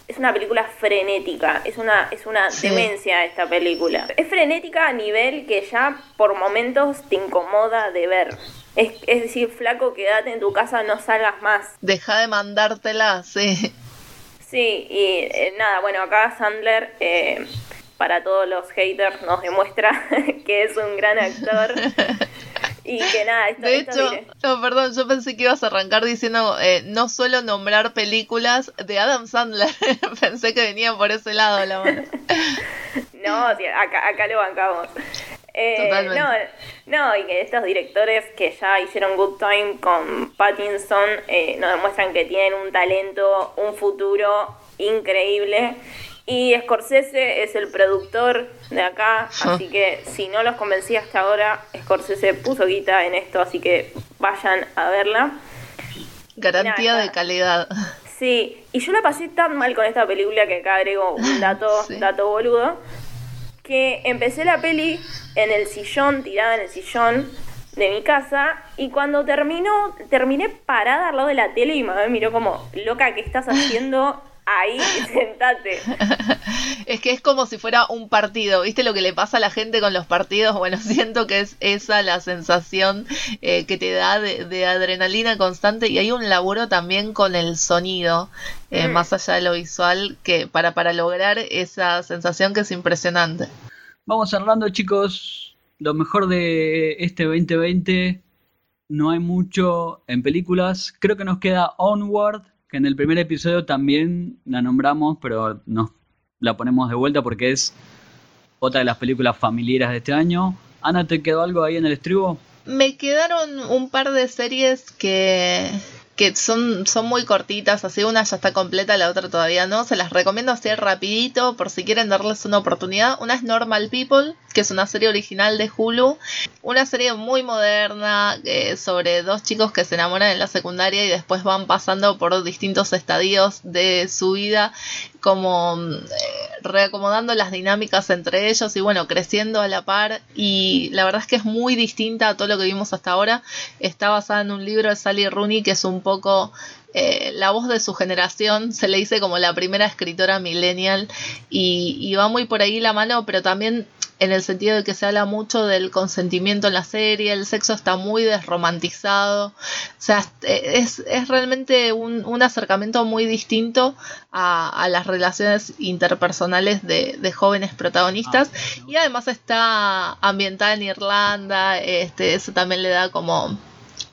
es una película frenética, es una, es una demencia esta película. Es frenética a nivel que ya por momentos te incomoda de ver. Es, es decir, flaco, quédate en tu casa, no salgas más. Deja de mandártela, sí. Sí, y eh, nada, bueno, acá Sandler, eh, para todos los haters, nos demuestra que es un gran actor. Y que nada, esto, De hecho, no, perdón, yo pensé que ibas a arrancar diciendo eh, no suelo nombrar películas de Adam Sandler. pensé que venía por ese lado la mano. no, acá, acá lo bancamos. Eh, no, no, y que estos directores que ya hicieron Good Time con Pattinson eh, nos demuestran que tienen un talento, un futuro increíble. Y Scorsese es el productor de acá, así que si no los convencí hasta ahora, Scorsese puso guita en esto, así que vayan a verla. Garantía de calidad. Sí, y yo la pasé tan mal con esta película que acá agrego un dato, dato boludo que empecé la peli en el sillón, tirada en el sillón de mi casa, y cuando terminó, terminé parada al lado de la tele y me miró como, loca, ¿qué estás haciendo? Ahí, sentate. es que es como si fuera un partido. ¿Viste lo que le pasa a la gente con los partidos? Bueno, siento que es esa la sensación eh, que te da de, adrenalina constante. Y hay un laburo también con el sonido, eh, mm. más allá de lo visual, que para, para lograr esa sensación que es impresionante. Vamos cerrando, chicos. Lo mejor de este 2020. No hay mucho en películas. Creo que nos queda Onward que en el primer episodio también la nombramos, pero nos la ponemos de vuelta porque es otra de las películas familiares de este año. Ana, ¿te quedó algo ahí en el estribo? Me quedaron un par de series que, que son, son muy cortitas, así una ya está completa, la otra todavía no. Se las recomiendo así rapidito por si quieren darles una oportunidad. Una es Normal People, que es una serie original de Hulu. Una serie muy moderna eh, sobre dos chicos que se enamoran en la secundaria y después van pasando por distintos estadios de su vida, como eh, reacomodando las dinámicas entre ellos y bueno, creciendo a la par. Y la verdad es que es muy distinta a todo lo que vimos hasta ahora. Está basada en un libro de Sally Rooney que es un poco eh, la voz de su generación, se le dice como la primera escritora millennial y, y, va muy por ahí la mano, pero también en el sentido de que se habla mucho del consentimiento en la serie, el sexo está muy desromantizado, o sea, es, es realmente un, un, acercamiento muy distinto a, a las relaciones interpersonales de, de jóvenes protagonistas. Ah, y además está ambientada en Irlanda, este, eso también le da como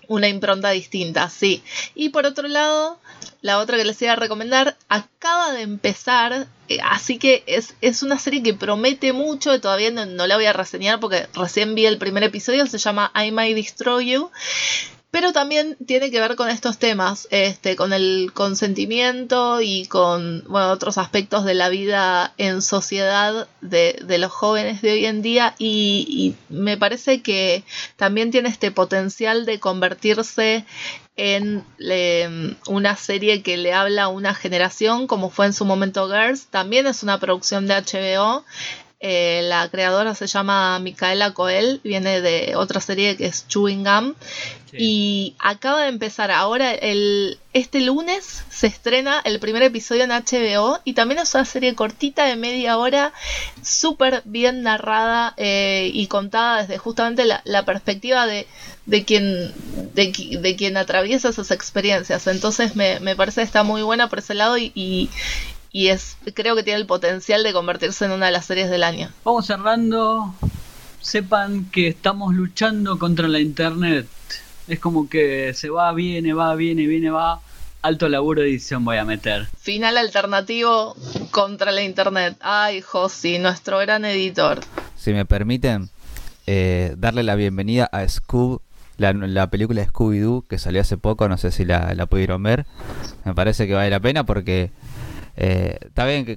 una impronta distinta, sí. Y por otro lado, la otra que les iba a recomendar acaba de empezar, eh, así que es, es, una serie que promete mucho, todavía no, la voy a reseñar porque recién vi el primer episodio, se llama I Might Destroy You. Pero también tiene que ver con estos temas, este, con el consentimiento y con bueno, otros aspectos de la vida en sociedad de, de los jóvenes de hoy en día. Y, me parece que también tiene este potencial de convertirse en una serie que le habla a una generación como fue en su momento Girls, también es una producción de HBO eh, la creadora se llama Micaela Coel, viene de otra serie que es Chewing Gum. Y acaba de empezar ahora, el, este lunes se estrena el primer episodio en HBO y también es una serie cortita de media hora, súper bien narrada eh, y contada desde justamente la, perspectiva de, de, quien, de, de, quien atraviesa esas experiencias. Entonces me, me, parece que está muy buena por ese lado y, y es creo que tiene el potencial de convertirse en una de las series del año. Vamos cerrando. Sepan que estamos luchando contra la internet. Es como que se va, viene, va, viene, viene, va. Alto laburo de edición voy a meter. Final alternativo contra la internet. Ay, Josi, nuestro gran editor. Si me permiten, eh, darle la bienvenida a Scoob la, la, película Scooby-Doo que salió hace poco, no sé si la, la, pudieron ver. Me parece que vale la pena porque eh, está bien que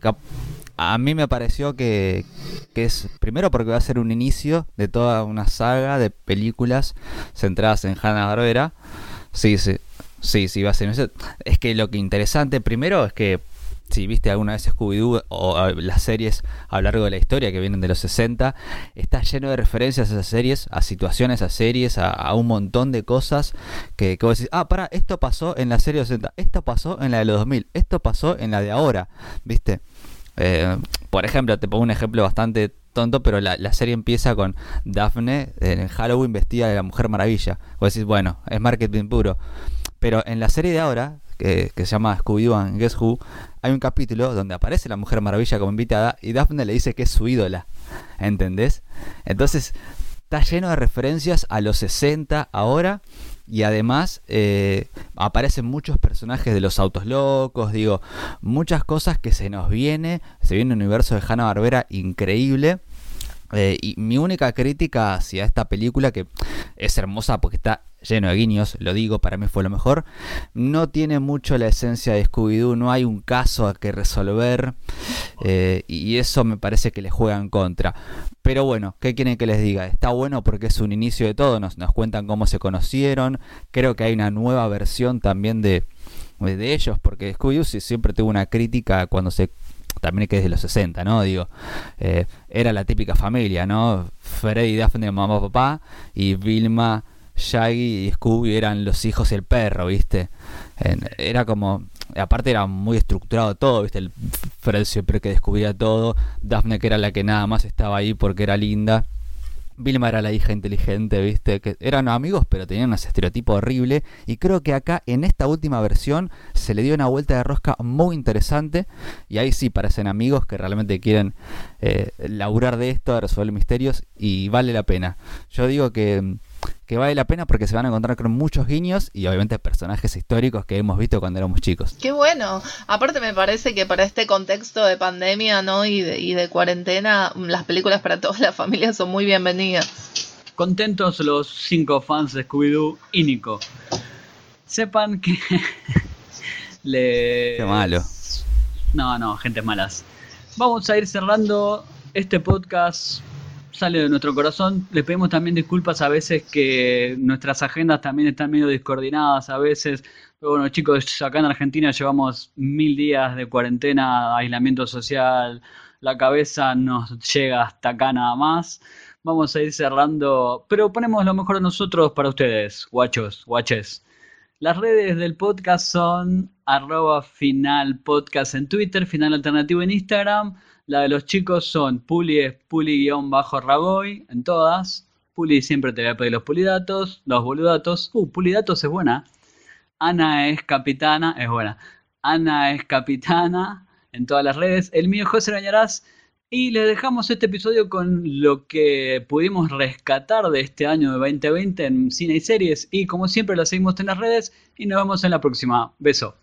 a mí me pareció que, es primero porque va a ser un inicio de toda una saga de películas centradas en Hanna Barbera. Sí, sí, sí, sí va a ser. Es que lo que interesante primero es que si viste alguna vez Scooby-Doo o las series a lo largo de la historia que vienen de los 60, está lleno de referencias a esas series, a situaciones, a series, a, un montón de cosas que, que vos decís, ah, para, esto pasó en la serie de 60, esto pasó en la de los 2000, esto pasó en la de ahora, ¿viste? Eh, por ejemplo, te pongo un ejemplo bastante tonto, pero la, la, serie empieza con Daphne en Halloween vestida de la Mujer Maravilla. Vos decís, bueno, es marketing puro. Pero en la serie de ahora, que, se llama Scooby-Doo and Guess Who, hay un capítulo donde aparece la Mujer Maravilla como invitada y Daphne le dice que es su ídola. ¿Entendés? Entonces, está lleno de referencias a los 60 ahora y además eh, aparecen muchos personajes de los autos locos, digo, muchas cosas que se nos viene, se viene un universo de Hanna Barbera increíble. Eh, y mi única crítica hacia esta película, que es hermosa porque está lleno de guiños, lo digo, para mí fue lo mejor. No tiene mucho la esencia de Scooby-Doo, no hay un caso a que resolver eh, y eso me parece que le juega en contra. Pero bueno, ¿qué quieren que les diga? Está bueno porque es un inicio de todo, nos, cuentan cómo se conocieron, creo que hay una nueva versión también de, de ellos, porque Scooby-Doo siempre tuvo una crítica cuando se también que es de los 60, ¿no? Digo, eh, era la típica familia, ¿no? Freddy y Daphne, mamá, papá, y Vilma, Shaggy y Scooby eran los hijos y el perro, ¿viste? era como, aparte era muy estructurado todo, ¿viste? El Fred siempre que descubría todo, Daphne que era la que nada más estaba ahí porque era linda. Vilma era la hija inteligente, ¿viste? Que eran amigos, pero tenían un estereotipo horrible. Y creo que acá, en esta última versión, se le dio una vuelta de rosca muy interesante. Y ahí sí parecen amigos que realmente quieren eh, laburar de esto, resolver misterios. Y vale la pena. Yo digo que que vale la pena porque se van a encontrar con muchos guiños y obviamente personajes históricos que hemos visto cuando éramos chicos. Qué bueno. Aparte me parece que para este contexto de pandemia ¿no? y, de, y de cuarentena, las películas para todas las familias son muy bienvenidas. Contentos los cinco fans de Scooby-Doo y Nico. Sepan que le... Qué malo. No, no, gente malas. Vamos a ir cerrando este podcast sale de nuestro corazón. Les pedimos también disculpas a veces que nuestras agendas también están medio descoordinadas a veces. Bueno, chicos, acá en Argentina llevamos mil días de cuarentena, aislamiento social, la cabeza nos llega hasta acá nada más. Vamos a ir cerrando, pero ponemos lo mejor de nosotros para ustedes, guachos, guaches. Las redes del podcast son arroba final podcast en Twitter, final alternativo en Instagram. La de los chicos son Puli es Puli-Ragoy en todas. Puli siempre te voy a pedir los pulidatos, los boludatos. Uh, pulidatos es buena. Ana es capitana, es buena. Ana es capitana en todas las redes. El mío José Rañarás. Y les dejamos este episodio con lo que pudimos rescatar de este año de 2020 en cine y series. Y como siempre, lo seguimos en las redes y nos vemos en la próxima. Beso.